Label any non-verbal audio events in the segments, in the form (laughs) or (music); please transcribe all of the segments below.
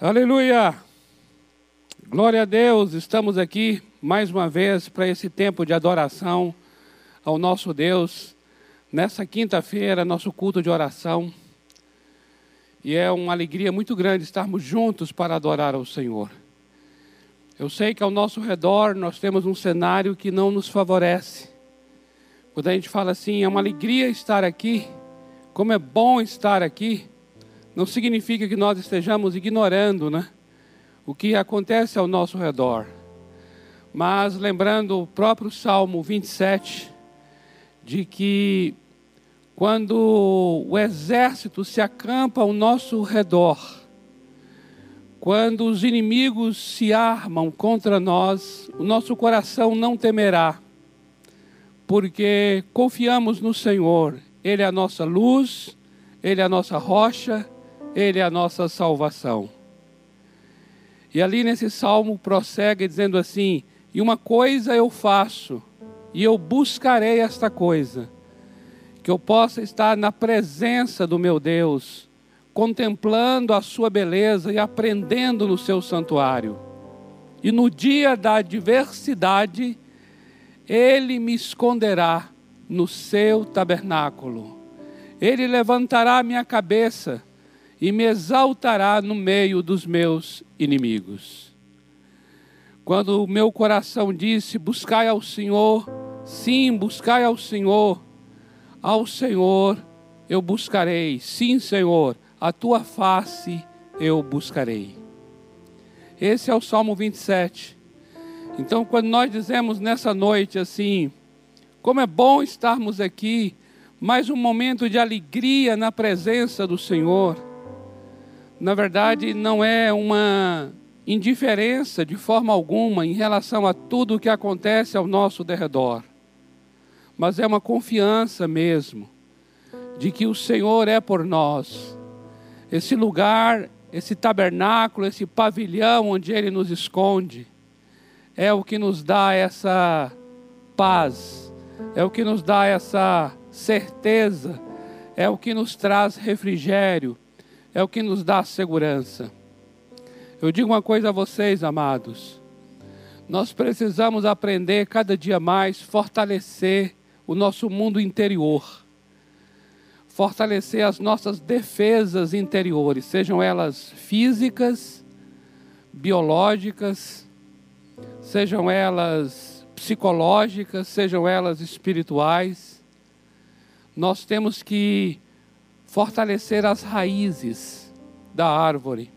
Aleluia! Glória a Deus, estamos aqui mais uma vez para esse tempo de adoração ao nosso Deus. Nessa quinta-feira, nosso culto de oração. E é uma alegria muito grande estarmos juntos para adorar ao Senhor. Eu sei que ao nosso redor nós temos um cenário que não nos favorece. Quando a gente fala assim, é uma alegria estar aqui, como é bom estar aqui não significa que nós estejamos ignorando né, o que acontece ao nosso redor. Mas lembrando o próprio Salmo 27, de que quando o exército se acampa ao nosso redor, quando os inimigos se armam contra nós, o nosso coração não temerá, porque confiamos no Senhor, Ele é a nossa luz, Ele é a nossa rocha, ele é a nossa salvação. E ali nesse salmo prossegue dizendo assim: E uma coisa eu faço, e eu buscarei esta coisa, que eu possa estar na presença do meu Deus, contemplando a sua beleza e aprendendo no seu santuário. E no dia da adversidade, ele me esconderá no seu tabernáculo. Ele levantará minha cabeça e me exaltará no meio dos meus inimigos. Quando o meu coração disse: Buscai ao Senhor, sim, buscai ao Senhor, ao Senhor eu buscarei, sim, Senhor, a tua face eu buscarei. Esse é o Salmo 27. Então, quando nós dizemos nessa noite assim, como é bom estarmos aqui, mais um momento de alegria na presença do Senhor na verdade, não é uma indiferença de forma alguma em relação a tudo o que acontece ao nosso derredor, mas é uma confiança mesmo de que o Senhor é por nós. Esse lugar, esse tabernáculo, esse pavilhão onde Ele nos esconde, é o que nos dá essa paz, é o que nos dá essa certeza, é o que nos traz refrigério, é o que nos dá segurança. Eu digo uma coisa a vocês, amados. Nós precisamos aprender cada dia mais fortalecer o nosso mundo interior. Fortalecer as nossas defesas interiores, sejam elas físicas, biológicas, sejam elas psicológicas, sejam elas espirituais. Nós temos que fortalecer as raízes da árvore.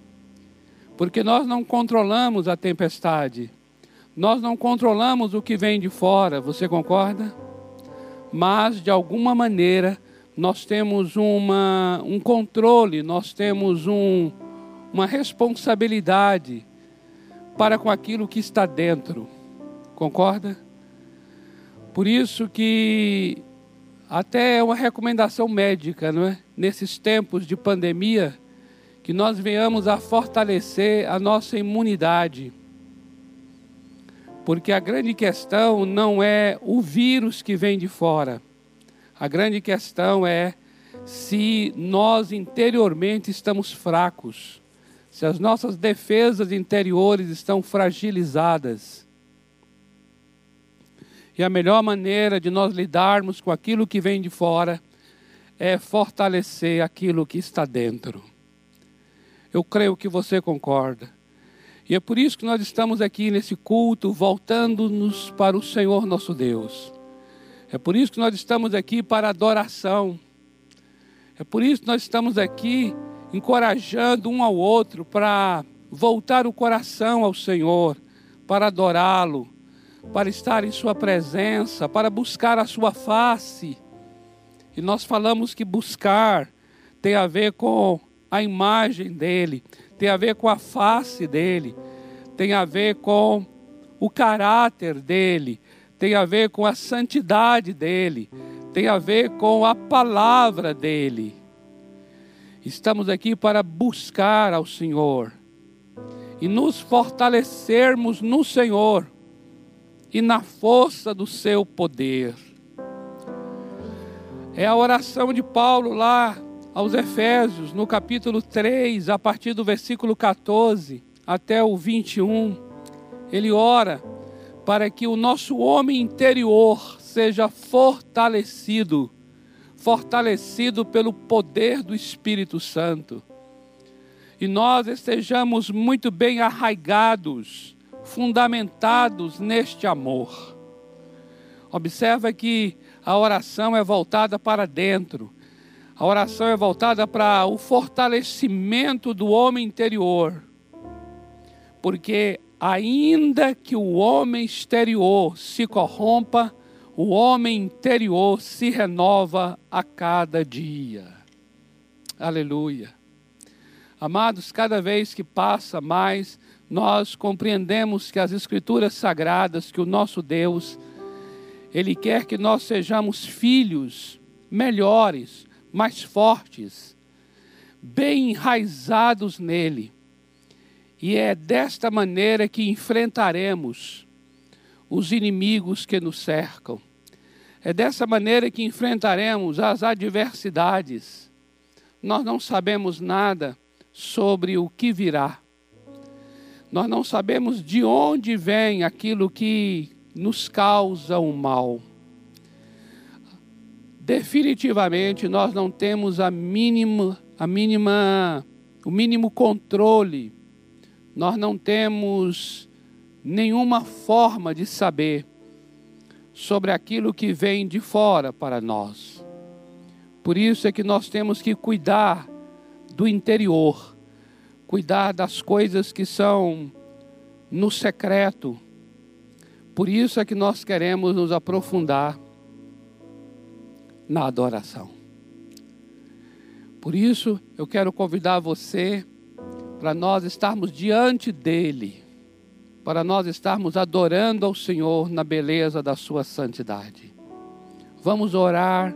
Porque nós não controlamos a tempestade, nós não controlamos o que vem de fora, você concorda? Mas, de alguma maneira, nós temos uma, um controle, nós temos um, uma responsabilidade para com aquilo que está dentro, concorda? Por isso que até é uma recomendação médica, não é? Nesses tempos de pandemia, que nós venhamos a fortalecer a nossa imunidade. Porque a grande questão não é o vírus que vem de fora. A grande questão é se nós interiormente estamos fracos, se as nossas defesas interiores estão fragilizadas e a melhor maneira de nós lidarmos com aquilo que vem de fora é fortalecer aquilo que está dentro. Eu creio que você concorda. E é por isso que nós estamos aqui nesse culto, voltando-nos para o Senhor nosso Deus. É por isso que nós estamos aqui para adoração. É por isso que nós estamos aqui encorajando um ao outro para voltar o coração ao Senhor, para adorá-lo, para estar em Sua presença, para buscar a Sua face. E nós falamos que buscar tem a ver com a imagem dEle, tem a ver com a face dEle, tem a ver com o caráter dEle, tem a ver com a santidade dEle, tem a ver com a palavra dEle. Estamos aqui para buscar ao Senhor e nos fortalecermos no Senhor e na força do seu poder. É a oração de Paulo lá aos Efésios, no capítulo 3, a partir do versículo 14 até o 21, ele ora para que o nosso homem interior seja fortalecido, fortalecido pelo poder do Espírito Santo. E nós estejamos muito bem arraigados, fundamentados neste amor. Observa que a oração é voltada para dentro. A oração é voltada para o fortalecimento do homem interior. Porque ainda que o homem exterior se corrompa, o homem interior se renova a cada dia. Aleluia. Amados, cada vez que passa mais, nós compreendemos que as Escrituras sagradas, que o nosso Deus, Ele quer que nós sejamos filhos melhores, mais fortes, bem enraizados nele e é desta maneira que enfrentaremos os inimigos que nos cercam. É dessa maneira que enfrentaremos as adversidades. Nós não sabemos nada sobre o que virá. Nós não sabemos de onde vem aquilo que nos causa o mal. Definitivamente nós não temos a mínima, a mínima, o mínimo controle nós não temos nenhuma forma de saber sobre aquilo que vem de fora para nós. Por isso é que nós temos que cuidar do interior, cuidar das coisas que são no secreto. Por isso é que nós queremos nos aprofundar na adoração. Por isso eu quero convidar você para nós estarmos diante dEle, para nós estarmos adorando ao Senhor na beleza da Sua santidade. Vamos orar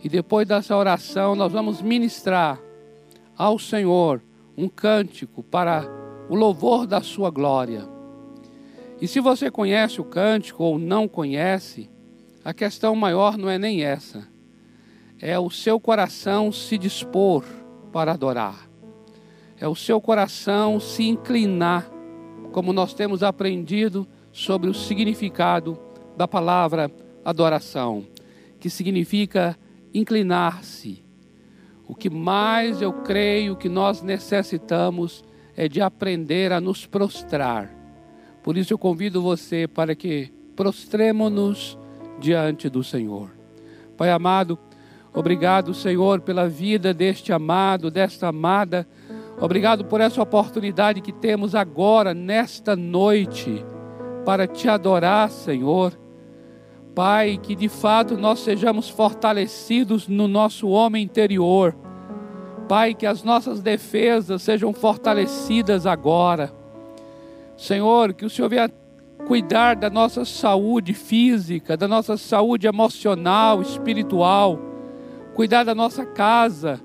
e depois dessa oração nós vamos ministrar ao Senhor um cântico para o louvor da Sua glória. E se você conhece o cântico ou não conhece, a questão maior não é nem essa. É o seu coração se dispor para adorar é o seu coração se inclinar, como nós temos aprendido sobre o significado da palavra adoração, que significa inclinar-se. O que mais eu creio que nós necessitamos é de aprender a nos prostrar. Por isso eu convido você para que prostremos-nos diante do Senhor. Pai amado, obrigado, Senhor, pela vida deste amado, desta amada Obrigado por essa oportunidade que temos agora, nesta noite, para te adorar, Senhor. Pai, que de fato nós sejamos fortalecidos no nosso homem interior. Pai, que as nossas defesas sejam fortalecidas agora. Senhor, que o Senhor venha cuidar da nossa saúde física, da nossa saúde emocional, espiritual, cuidar da nossa casa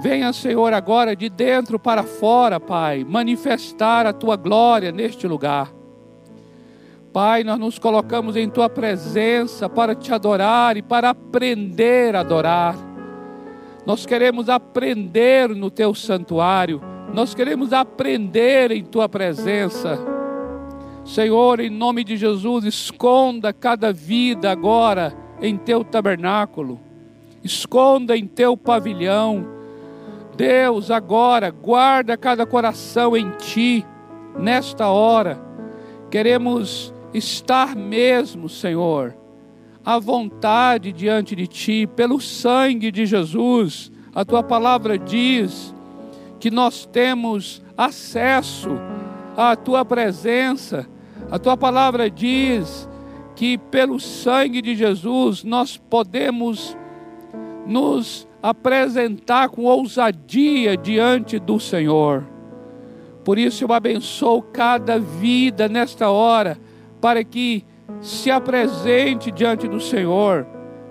Venha, Senhor, agora de dentro para fora, Pai, manifestar a tua glória neste lugar. Pai, nós nos colocamos em tua presença para te adorar e para aprender a adorar. Nós queremos aprender no teu santuário, nós queremos aprender em tua presença. Senhor, em nome de Jesus, esconda cada vida agora em teu tabernáculo, esconda em teu pavilhão Deus, agora, guarda cada coração em Ti, nesta hora. Queremos estar mesmo, Senhor, à vontade diante de Ti, pelo sangue de Jesus. A Tua palavra diz que nós temos acesso à Tua presença. A Tua palavra diz que pelo sangue de Jesus nós podemos nos apresentar com ousadia diante do Senhor. Por isso eu abençoo cada vida nesta hora, para que se apresente diante do Senhor,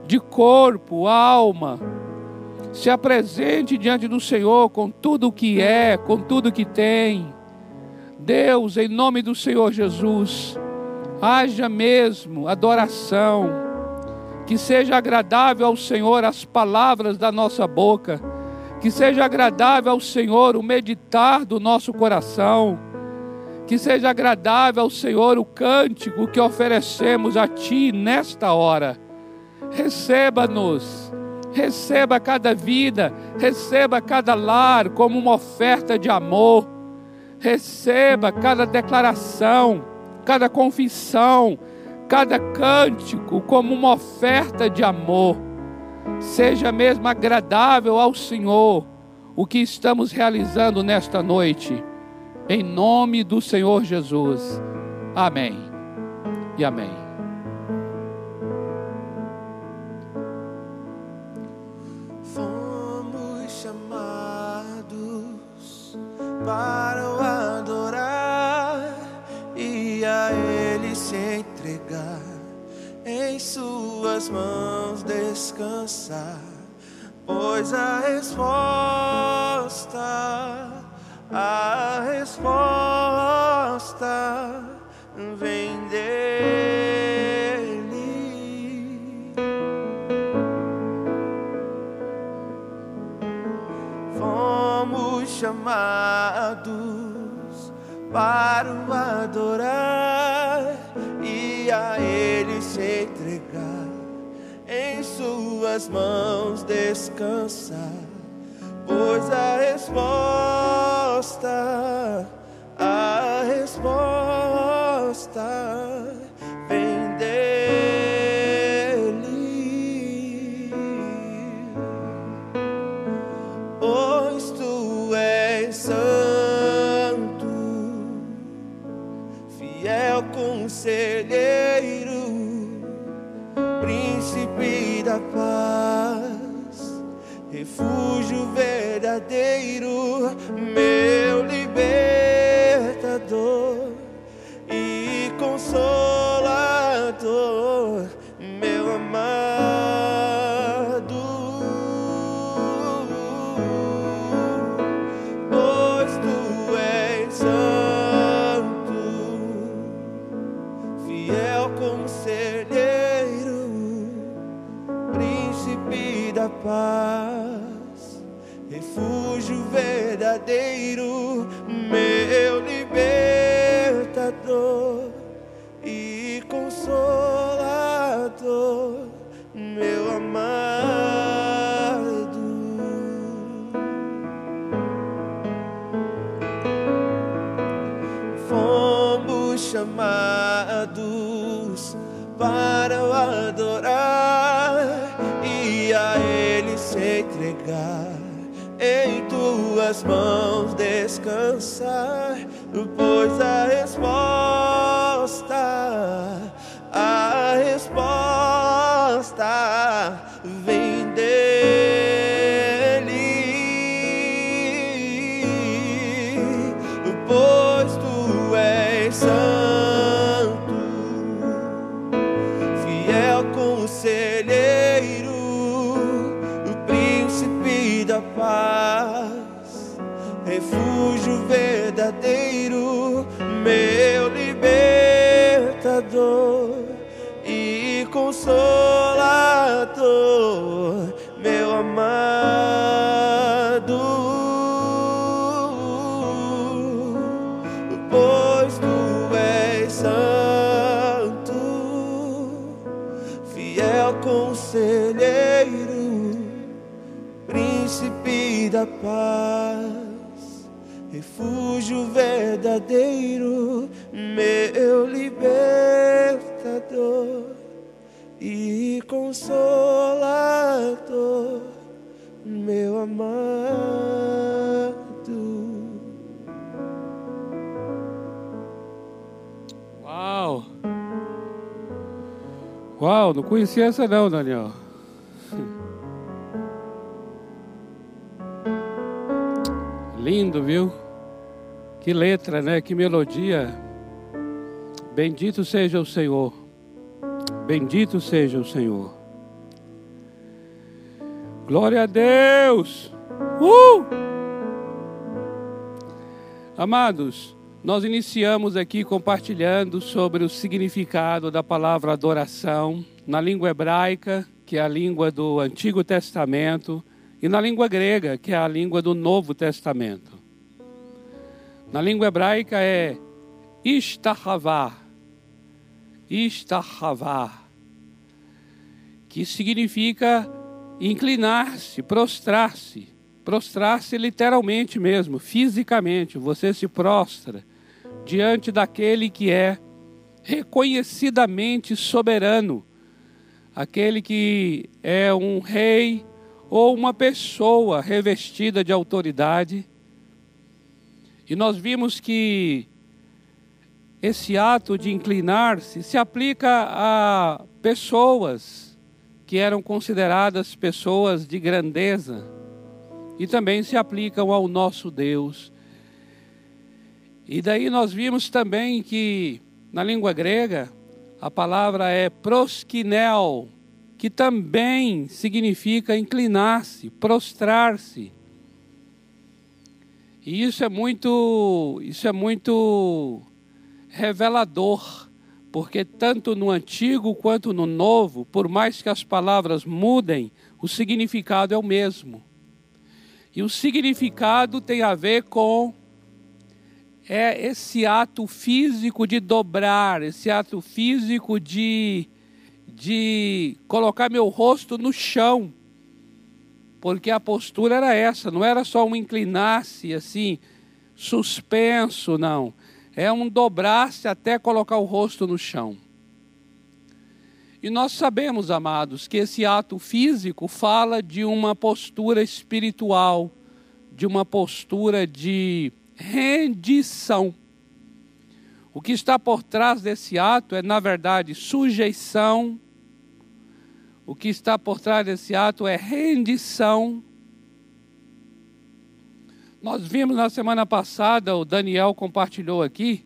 de corpo, alma, se apresente diante do Senhor com tudo o que é, com tudo o que tem. Deus, em nome do Senhor Jesus, haja mesmo adoração que seja agradável ao Senhor as palavras da nossa boca, Que seja agradável ao Senhor o meditar do nosso coração. Que seja agradável ao Senhor o cântico que oferecemos a Ti nesta hora. Receba-nos, receba cada vida, receba cada lar como uma oferta de amor. Receba cada declaração, cada confissão, cada cântico como uma oferta de amor. Seja mesmo agradável ao Senhor o que estamos realizando nesta noite. Em nome do Senhor Jesus. Amém. E amém. Fomos chamados para o adorar e a Ele se entregar, em Suas mãos descansar, pois a resposta para o adorar e a Ele se entregar, em Suas mãos descansar pois a resposta, e tuas mãos descansar, pois a resposta, a resposta vem dele, pois tu és santo, fiel conselheiro, o príncipe da paz, refúgio verdadeiro, meu libertador e consolador, meu amado. Pois tu és santo, fiel conselheiro príncipe da paz, refúgio verdadeiro, meu libertador e consolador, meu amado. Uau! Uau, não conhecia essa não, Daniel. (laughs) Lindo, viu? Que letra, né? Que melodia. Bendito seja o Senhor. Bendito seja o Senhor. Glória a Deus. Uh! Amados, nós iniciamos aqui compartilhando sobre o significado da palavra adoração na língua hebraica, que é a língua do Antigo Testamento e na língua grega, que é a língua do Novo Testamento. Na língua hebraica é istahavá, istahavá, que significa inclinar-se, prostrar-se. Prostrar-se literalmente mesmo, fisicamente. Você se prostra diante daquele que é reconhecidamente soberano, aquele que é um rei ou uma pessoa revestida de autoridade. E nós vimos que esse ato de inclinar-se se aplica a pessoas que eram consideradas pessoas de grandeza e também se aplicam ao nosso Deus. E daí nós vimos também que na língua grega a palavra é proskinel, que também significa inclinar-se, prostrar-se. E isso é muito, isso é muito revelador, porque tanto no antigo quanto no novo, por mais que as palavras mudem, o significado é o mesmo. E o significado tem a ver com é esse ato físico de dobrar, esse ato físico de, de colocar meu rosto no chão. Porque a postura era essa, não era só um inclinar-se assim, suspenso, não. É um dobrar-se até colocar o rosto no chão. E nós sabemos, amados, que esse ato físico fala de uma postura espiritual, de uma postura de rendição. O que está por trás desse ato é, na verdade, sujeição. O que está por trás desse ato é rendição. Nós vimos na semana passada, o Daniel compartilhou aqui,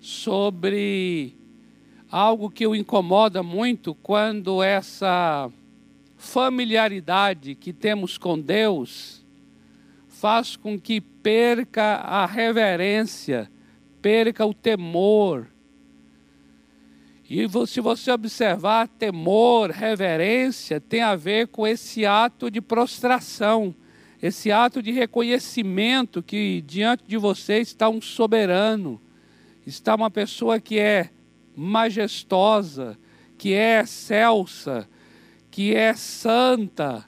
sobre algo que o incomoda muito quando essa familiaridade que temos com Deus faz com que perca a reverência, perca o temor. E se você observar, temor, reverência tem a ver com esse ato de prostração, esse ato de reconhecimento que diante de você está um soberano, está uma pessoa que é majestosa, que é excelsa, que é santa.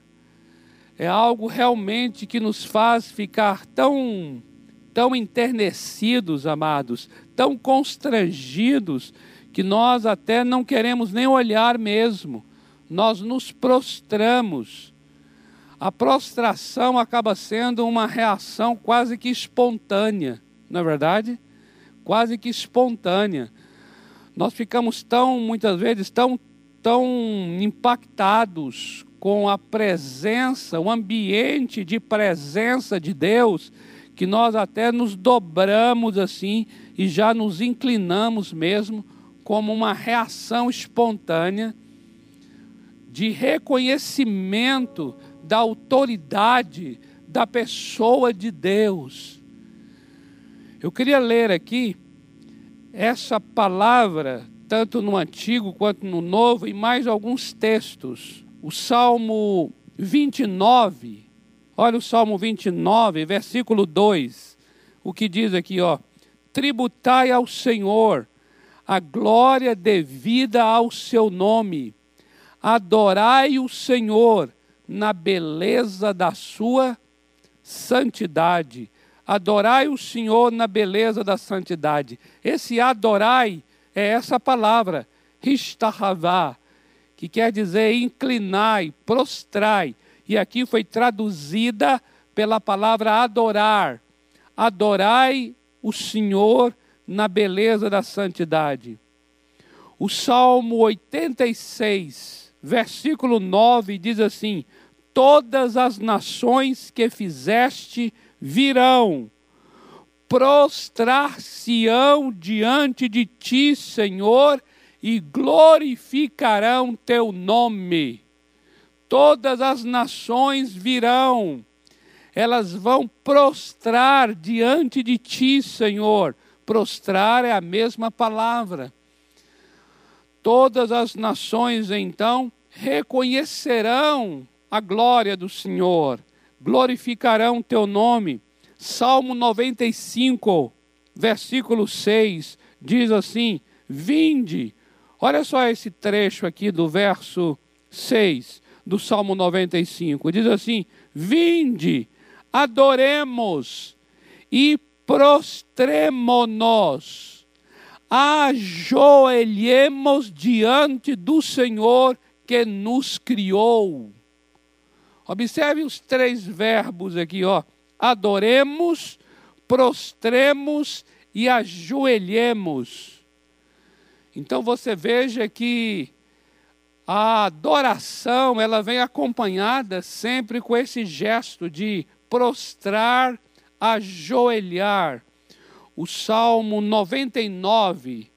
É algo realmente que nos faz ficar tão, tão enternecidos, amados, tão constrangidos, que nós até não queremos nem olhar mesmo. Nós nos prostramos. A prostração acaba sendo uma reação quase que espontânea, não é verdade? Quase que espontânea. Nós ficamos tão, muitas vezes, tão, tão impactados com a presença, o ambiente de presença de Deus, que nós até nos dobramos assim e já nos inclinamos mesmo como uma reação espontânea de reconhecimento da autoridade da pessoa de Deus. Eu queria ler aqui essa palavra, tanto no Antigo quanto no Novo, e mais alguns textos. O Salmo 29, olha o Salmo 29, versículo 2, o que diz aqui, ó: Tributai ao Senhor a glória devida ao seu nome, adorai o Senhor na beleza da sua santidade Adorai o Senhor na beleza da santidade. Esse adorai é essa palavra, ristahavá, que quer dizer inclinai, prostrai. E aqui foi traduzida pela palavra adorar. Adorai o Senhor na beleza da santidade. O Salmo 86, versículo 9 diz assim: Todas as nações que fizeste virão, prostrar-se-ão diante de ti, Senhor, e glorificarão teu nome. Todas as nações virão, elas vão prostrar diante de ti, Senhor. Prostrar é a mesma palavra. Todas as nações então reconhecerão a glória do Senhor glorificarão teu nome. Salmo 95, versículo 6, diz assim: Vinde. Olha só esse trecho aqui do verso 6 do Salmo 95. Diz assim: Vinde, adoremos e prostremo-nos, ajoelhemos diante do Senhor que nos criou. Observe os três verbos aqui, ó. Adoremos, prostremos e ajoelhemos. Então você veja que a adoração, ela vem acompanhada sempre com esse gesto de prostrar, ajoelhar. O Salmo 99,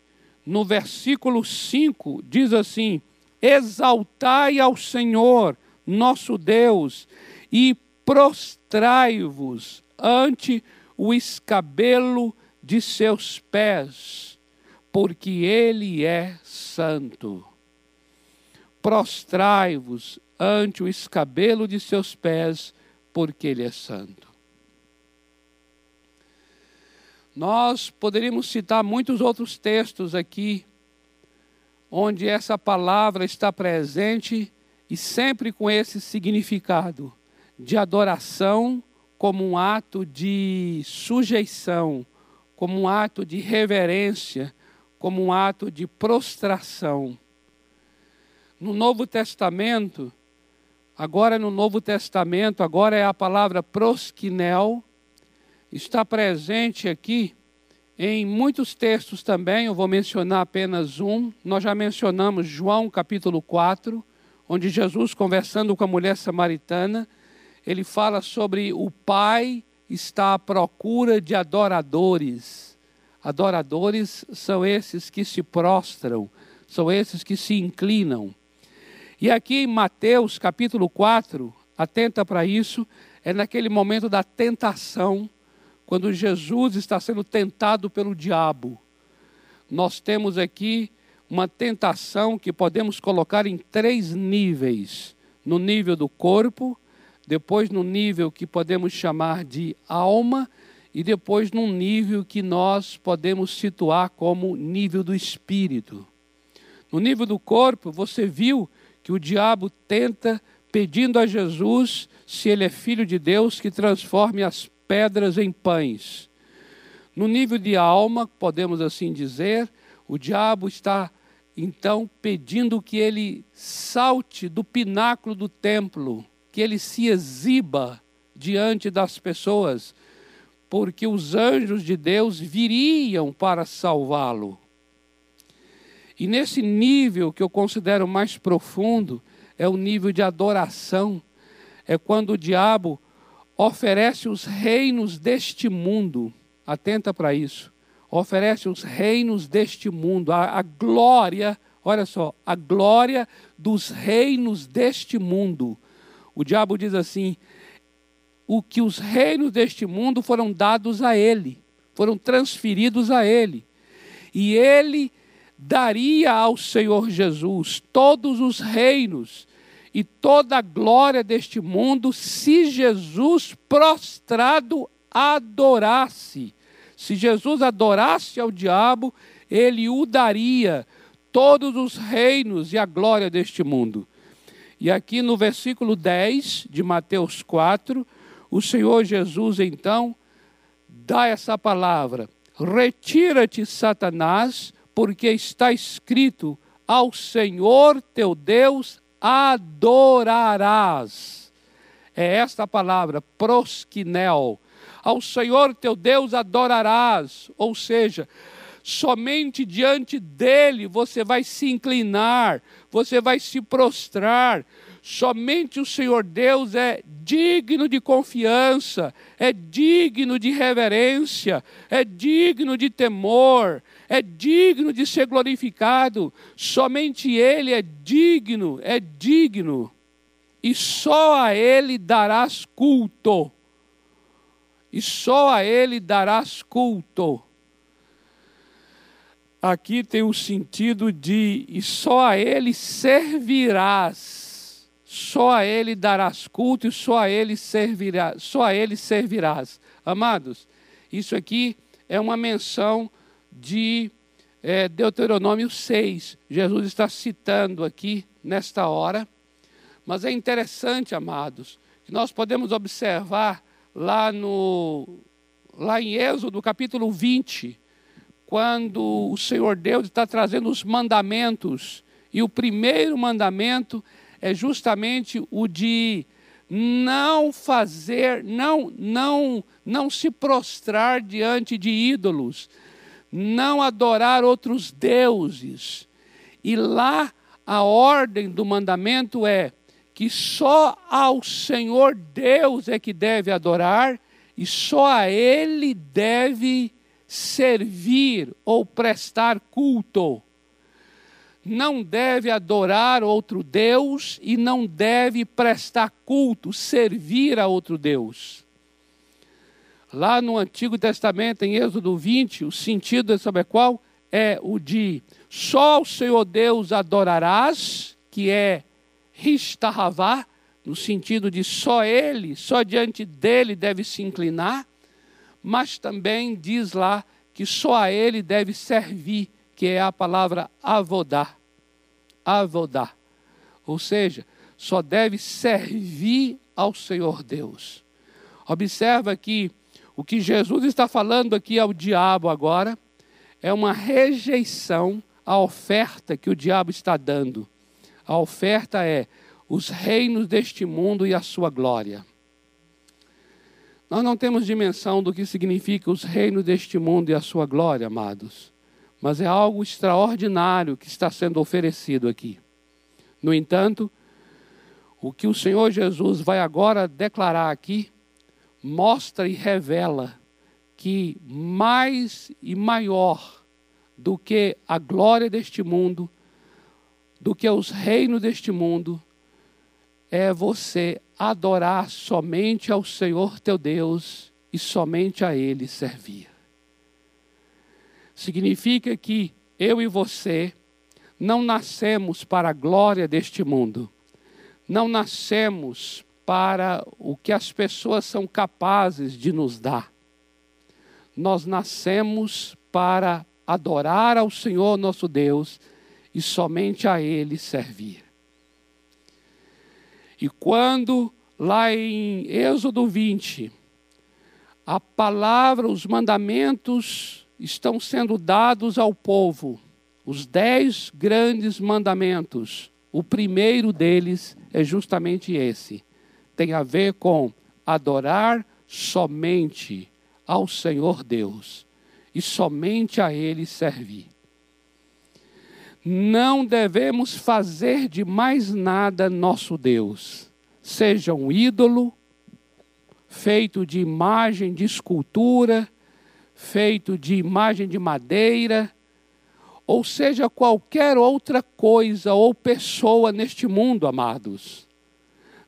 no versículo 5, diz assim: Exaltai ao Senhor, nosso Deus, e prostrai-vos ante o escabelo de seus pés, porque Ele é santo. Prostrai-vos ante o escabelo de seus pés, porque Ele é santo. Nós poderíamos citar muitos outros textos aqui, onde essa palavra está presente e sempre com esse significado de adoração como um ato de sujeição, como um ato de reverência, como um ato de prostração. No Novo Testamento, agora no Novo Testamento, agora é a palavra prosquinel, está presente aqui em muitos textos também, eu vou mencionar apenas um. Nós já mencionamos João capítulo 4, onde Jesus, conversando com a mulher samaritana, ele fala sobre o Pai está à procura de adoradores. Adoradores são esses que se prostram, são esses que se inclinam. E aqui em Mateus capítulo 4, atenta para isso, é naquele momento da tentação, quando Jesus está sendo tentado pelo diabo. Nós temos aqui uma tentação que podemos colocar em três níveis: no nível do corpo, depois no nível que podemos chamar de alma e depois num nível que nós podemos situar como nível do espírito. No nível do corpo, você viu que o diabo tenta pedindo a Jesus, se ele é filho de Deus, que transforme as pedras em pães. No nível de alma, podemos assim dizer, o diabo está então pedindo que ele salte do pináculo do templo, que ele se exiba diante das pessoas, porque os anjos de Deus viriam para salvá-lo. E nesse nível que eu considero mais profundo, é o nível de adoração. É quando o diabo oferece os reinos deste mundo. Atenta para isso oferece os reinos deste mundo, a, a glória, olha só, a glória dos reinos deste mundo. O diabo diz assim: o que os reinos deste mundo foram dados a ele, foram transferidos a ele. E ele daria ao Senhor Jesus todos os reinos e toda a glória deste mundo se Jesus prostrado adorasse. Se Jesus adorasse ao diabo, ele o daria todos os reinos e a glória deste mundo. E aqui no versículo 10 de Mateus 4, o Senhor Jesus então dá essa palavra: Retira-te, Satanás, porque está escrito: Ao Senhor teu Deus adorarás. É esta palavra, prosquinel, ao Senhor teu Deus adorarás, ou seja, somente diante dele você vai se inclinar, você vai se prostrar. Somente o Senhor Deus é digno de confiança, é digno de reverência, é digno de temor, é digno de ser glorificado. Somente Ele é digno, é digno. E só a Ele darás culto e só a ele darás culto. Aqui tem o sentido de e só a ele servirás. só a Ele darás culto e só a Ele servirás, só a Ele servirás. Amados, isso aqui é uma menção de é, Deuteronômio 6. Jesus está citando aqui nesta hora. Mas é interessante, amados, que nós podemos observar lá no lá em Êxodo, capítulo 20, quando o Senhor Deus está trazendo os mandamentos, e o primeiro mandamento é justamente o de não fazer, não, não, não se prostrar diante de ídolos, não adorar outros deuses. E lá a ordem do mandamento é que só ao Senhor Deus é que deve adorar e só a Ele deve servir ou prestar culto não deve adorar outro Deus e não deve prestar culto, servir a outro Deus. Lá no Antigo Testamento, em Êxodo 20, o sentido sabe qual? É o de só o Senhor Deus adorarás, que é Ristahavá, no sentido de só Ele, só diante dele deve se inclinar, mas também diz lá que só a Ele deve servir que é a palavra avodar. Avodar. Ou seja, só deve servir ao Senhor Deus. Observa que o que Jesus está falando aqui ao diabo agora é uma rejeição à oferta que o diabo está dando. A oferta é os reinos deste mundo e a sua glória. Nós não temos dimensão do que significa os reinos deste mundo e a sua glória, amados mas é algo extraordinário que está sendo oferecido aqui. No entanto, o que o Senhor Jesus vai agora declarar aqui mostra e revela que mais e maior do que a glória deste mundo, do que os reinos deste mundo, é você adorar somente ao Senhor teu Deus e somente a Ele servir. Significa que eu e você não nascemos para a glória deste mundo, não nascemos para o que as pessoas são capazes de nos dar. Nós nascemos para adorar ao Senhor nosso Deus e somente a Ele servir. E quando, lá em Êxodo 20, a palavra, os mandamentos estão sendo dados ao povo os dez grandes mandamentos. O primeiro deles é justamente esse. Tem a ver com adorar somente ao Senhor Deus e somente a Ele servir. Não devemos fazer de mais nada nosso Deus, seja um ídolo, feito de imagem, de escultura, feito de imagem de madeira, ou seja, qualquer outra coisa ou pessoa neste mundo, amados.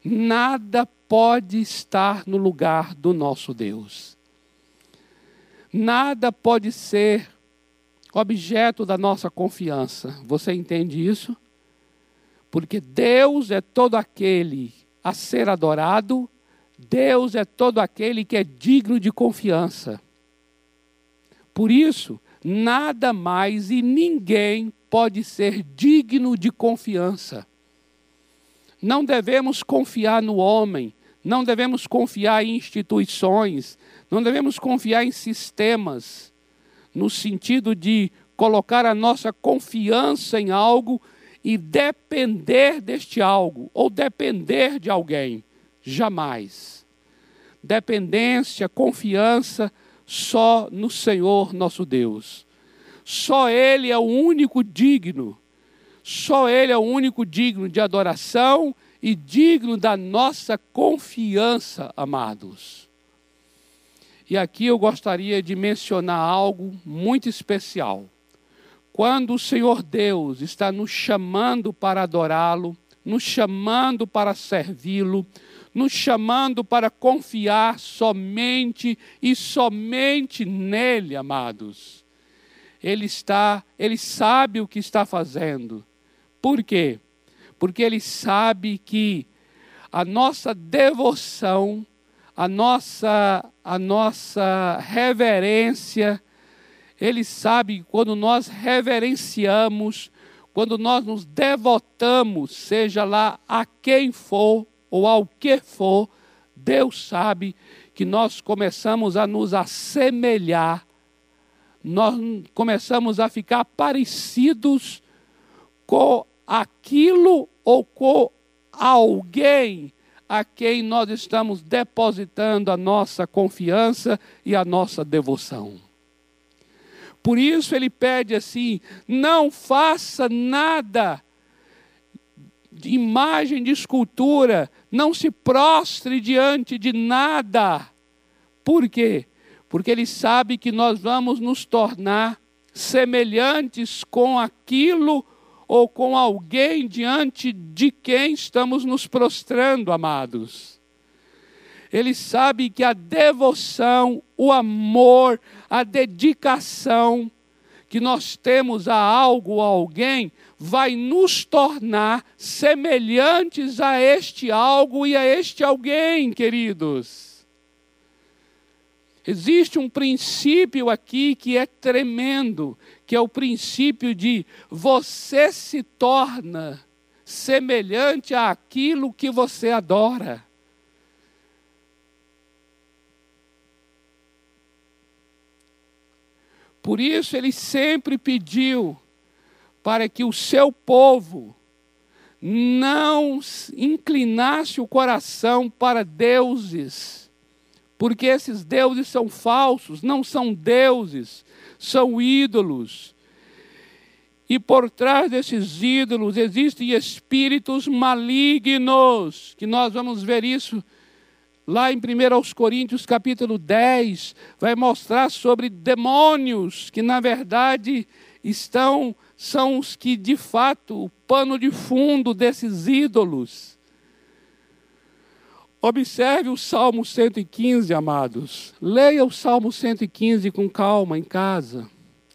Nada pode estar no lugar do nosso Deus. Nada pode ser objeto da nossa confiança. Você entende isso? Porque Deus é todo aquele a ser adorado, Deus é todo aquele que é digno de confiança. Por isso, nada mais e ninguém pode ser digno de confiança. Não devemos confiar no homem, não devemos confiar em instituições, não devemos confiar em sistemas, no sentido de colocar a nossa confiança em algo e depender deste algo, ou depender de alguém. Jamais. Dependência, confiança, só no Senhor nosso Deus. Só Ele é o único digno, só Ele é o único digno de adoração e digno da nossa confiança, amados. E aqui eu gostaria de mencionar algo muito especial. Quando o Senhor Deus está nos chamando para adorá-lo, nos chamando para servi-lo, nos chamando para confiar somente e somente nele, amados. Ele está, ele sabe o que está fazendo. Por quê? Porque ele sabe que a nossa devoção, a nossa, a nossa reverência. Ele sabe quando nós reverenciamos, quando nós nos devotamos, seja lá a quem for ou ao que for, Deus sabe que nós começamos a nos assemelhar, nós começamos a ficar parecidos com aquilo ou com alguém a quem nós estamos depositando a nossa confiança e a nossa devoção. Por isso ele pede assim: não faça nada de imagem de escultura, não se prostre diante de nada. Por quê? Porque ele sabe que nós vamos nos tornar semelhantes com aquilo ou com alguém diante de quem estamos nos prostrando, amados. Ele sabe que a devoção, o amor, a dedicação que nós temos a algo ou alguém vai nos tornar semelhantes a este algo e a este alguém, queridos. Existe um princípio aqui que é tremendo, que é o princípio de você se torna semelhante àquilo que você adora. Por isso ele sempre pediu para que o seu povo não inclinasse o coração para deuses porque esses deuses são falsos, não são deuses, são ídolos. E por trás desses ídolos existem espíritos malignos, que nós vamos ver isso lá em 1 Coríntios capítulo 10, vai mostrar sobre demônios que na verdade estão são os que de fato o pano de fundo desses ídolos. Observe o Salmo 115, amados. Leia o Salmo 115 com calma em casa.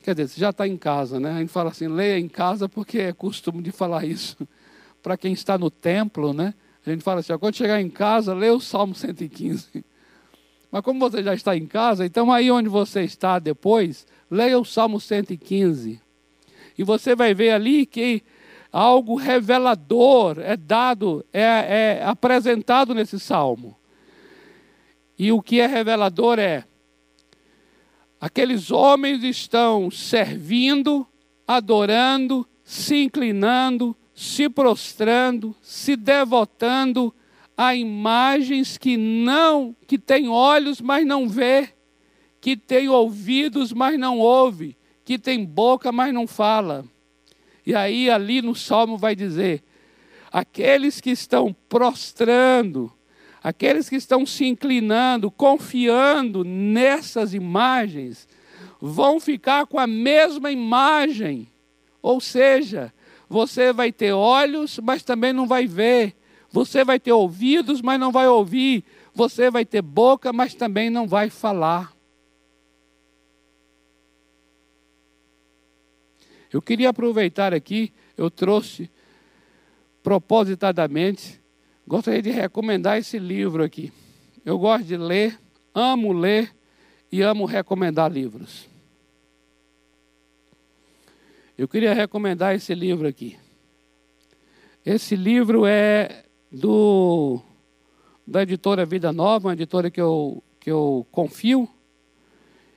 Quer dizer, você já está em casa, né? A gente fala assim, leia em casa porque é costume de falar isso. (laughs) Para quem está no templo, né? A gente fala assim, quando chegar em casa, leia o Salmo 115. (laughs) Mas como você já está em casa, então aí onde você está depois, leia o Salmo 115. E você vai ver ali que algo revelador é dado, é, é apresentado nesse salmo. E o que é revelador é: aqueles homens estão servindo, adorando, se inclinando, se prostrando, se devotando a imagens que não, que têm olhos, mas não vê, que têm ouvidos, mas não ouve, que tem boca, mas não fala. E aí, ali no salmo, vai dizer: aqueles que estão prostrando, aqueles que estão se inclinando, confiando nessas imagens, vão ficar com a mesma imagem. Ou seja, você vai ter olhos, mas também não vai ver. Você vai ter ouvidos, mas não vai ouvir. Você vai ter boca, mas também não vai falar. Eu queria aproveitar aqui, eu trouxe propositadamente, gostaria de recomendar esse livro aqui. Eu gosto de ler, amo ler e amo recomendar livros. Eu queria recomendar esse livro aqui. Esse livro é do da editora Vida Nova, uma editora que eu, que eu confio,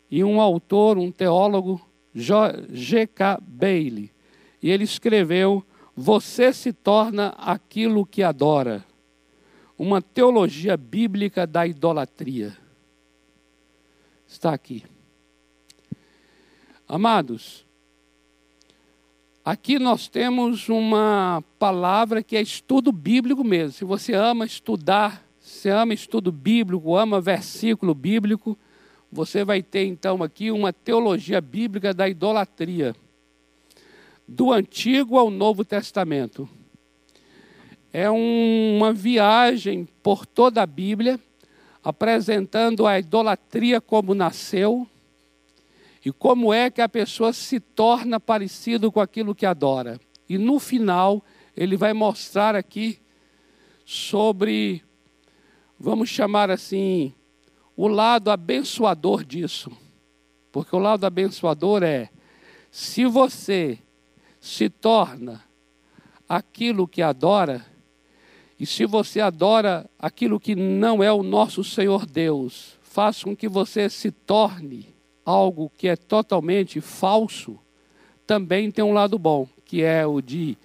e um autor, um teólogo G.K. Bailey. E ele escreveu: Você se torna aquilo que adora. Uma teologia bíblica da idolatria. Está aqui. Amados, aqui nós temos uma palavra que é estudo bíblico mesmo. Se você ama estudar, se ama estudo bíblico, ama versículo bíblico, você vai ter então aqui uma teologia bíblica da idolatria, do Antigo ao Novo Testamento. É um, uma viagem por toda a Bíblia, apresentando a idolatria como nasceu e como é que a pessoa se torna parecido com aquilo que adora. E no final, ele vai mostrar aqui sobre, vamos chamar assim, o lado abençoador disso. Porque o lado abençoador é: se você se torna aquilo que adora, e se você adora aquilo que não é o nosso Senhor Deus, faz com que você se torne algo que é totalmente falso, também tem um lado bom, que é o de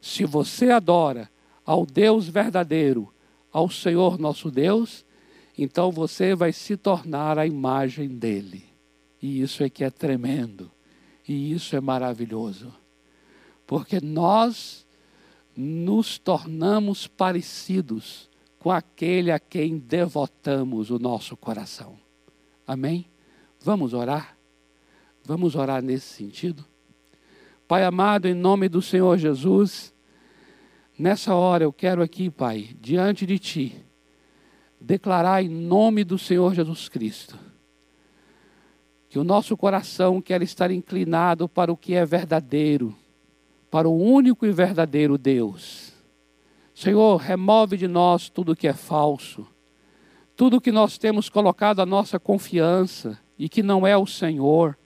se você adora ao Deus verdadeiro, ao Senhor nosso Deus, então você vai se tornar a imagem dele. E isso é que é tremendo. E isso é maravilhoso. Porque nós nos tornamos parecidos com aquele a quem devotamos o nosso coração. Amém? Vamos orar? Vamos orar nesse sentido? Pai amado, em nome do Senhor Jesus, nessa hora eu quero aqui, Pai, diante de Ti, declarar em nome do Senhor Jesus Cristo, que o nosso coração quer estar inclinado para o que é verdadeiro, para o único e verdadeiro Deus. Senhor, remove de nós tudo que é falso, tudo que nós temos colocado a nossa confiança e que não é o Senhor,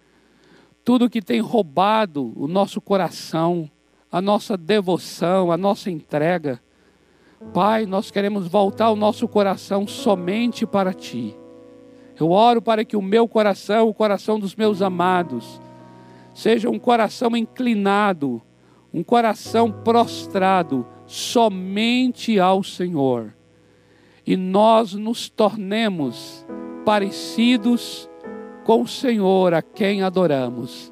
tudo que tem roubado o nosso coração, a nossa devoção, a nossa entrega. Pai, nós queremos voltar o nosso coração somente para Ti. Eu oro para que o meu coração, o coração dos meus amados, seja um coração inclinado um coração prostrado somente ao Senhor. E nós nos tornemos parecidos com o Senhor a quem adoramos.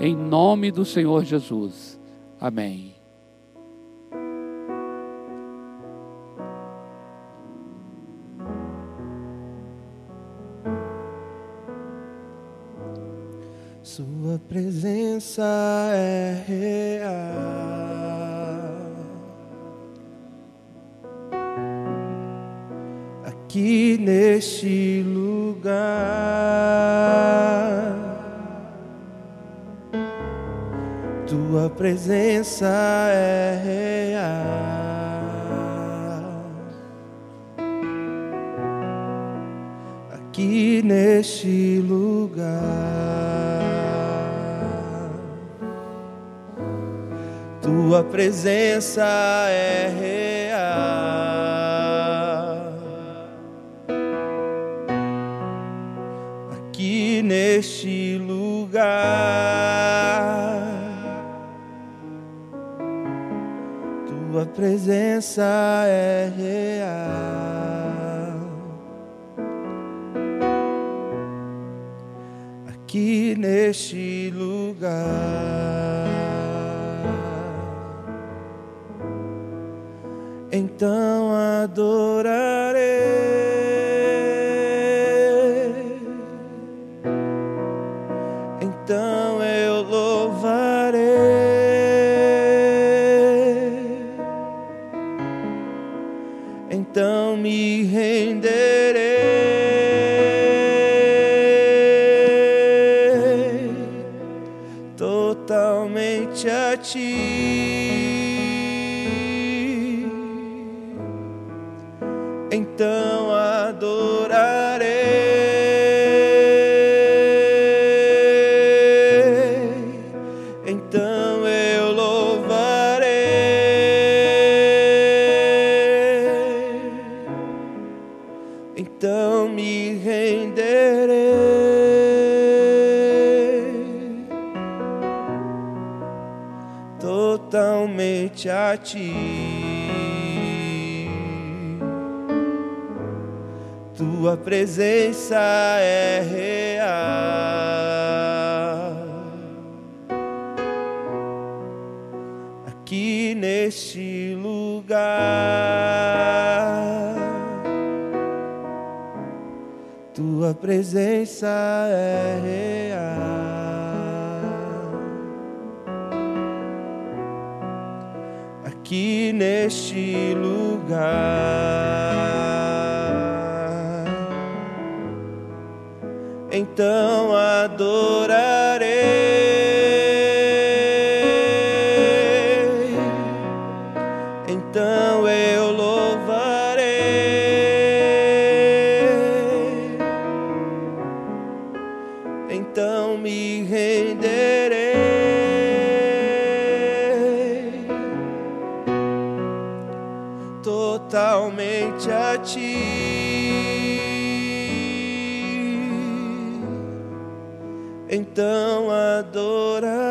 Em nome do Senhor Jesus. Amém. Sua presença é real. Aqui neste lugar, tua presença é real. Aqui neste lugar. Tua presença é real. Aqui neste lugar, Tua presença é real. Aqui neste lugar. Então adorarei. Ti. tua presença é real. Aqui neste lugar, tua presença é real. Neste lugar. então Então adorarei.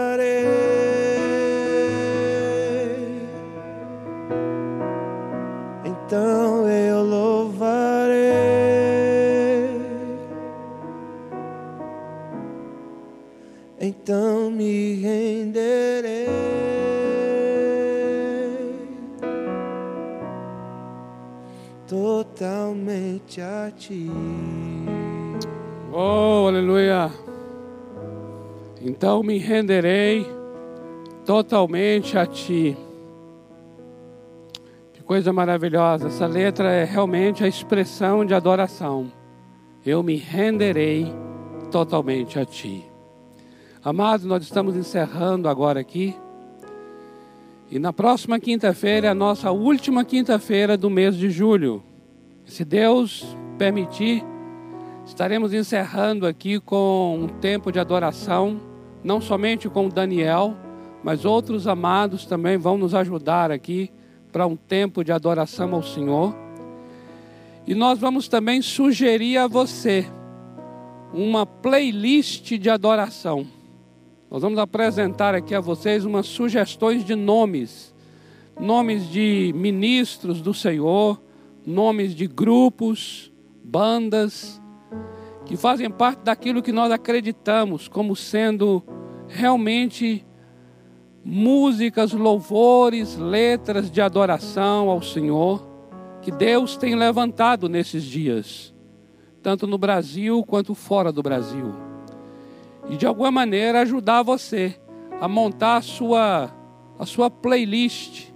Me renderei totalmente a ti. Que coisa maravilhosa. Essa letra é realmente a expressão de adoração. Eu me renderei totalmente a ti. Amados, nós estamos encerrando agora aqui. E na próxima quinta-feira é a nossa última quinta-feira do mês de julho. Se Deus permitir, estaremos encerrando aqui com um tempo de adoração não somente com Daniel, mas outros amados também vão nos ajudar aqui para um tempo de adoração ao Senhor. E nós vamos também sugerir a você uma playlist de adoração. Nós vamos apresentar aqui a vocês umas sugestões de nomes, nomes de ministros do Senhor, nomes de grupos, bandas, que fazem parte daquilo que nós acreditamos como sendo realmente músicas, louvores, letras de adoração ao Senhor que Deus tem levantado nesses dias, tanto no Brasil quanto fora do Brasil. E de alguma maneira ajudar você a montar a sua, a sua playlist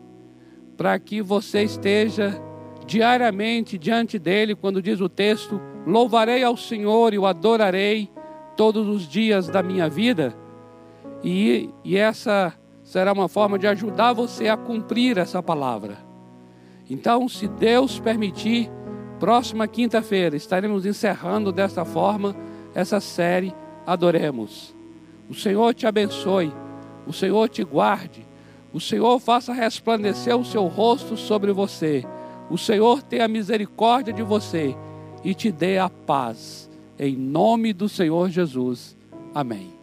para que você esteja diariamente diante dele, quando diz o texto: Louvarei ao Senhor e o adorarei todos os dias da minha vida. E, e essa será uma forma de ajudar você a cumprir essa palavra. Então, se Deus permitir, próxima quinta-feira estaremos encerrando desta forma essa série Adoremos. O Senhor te abençoe, o Senhor te guarde, o Senhor faça resplandecer o seu rosto sobre você, o Senhor tenha misericórdia de você e te dê a paz. Em nome do Senhor Jesus. Amém.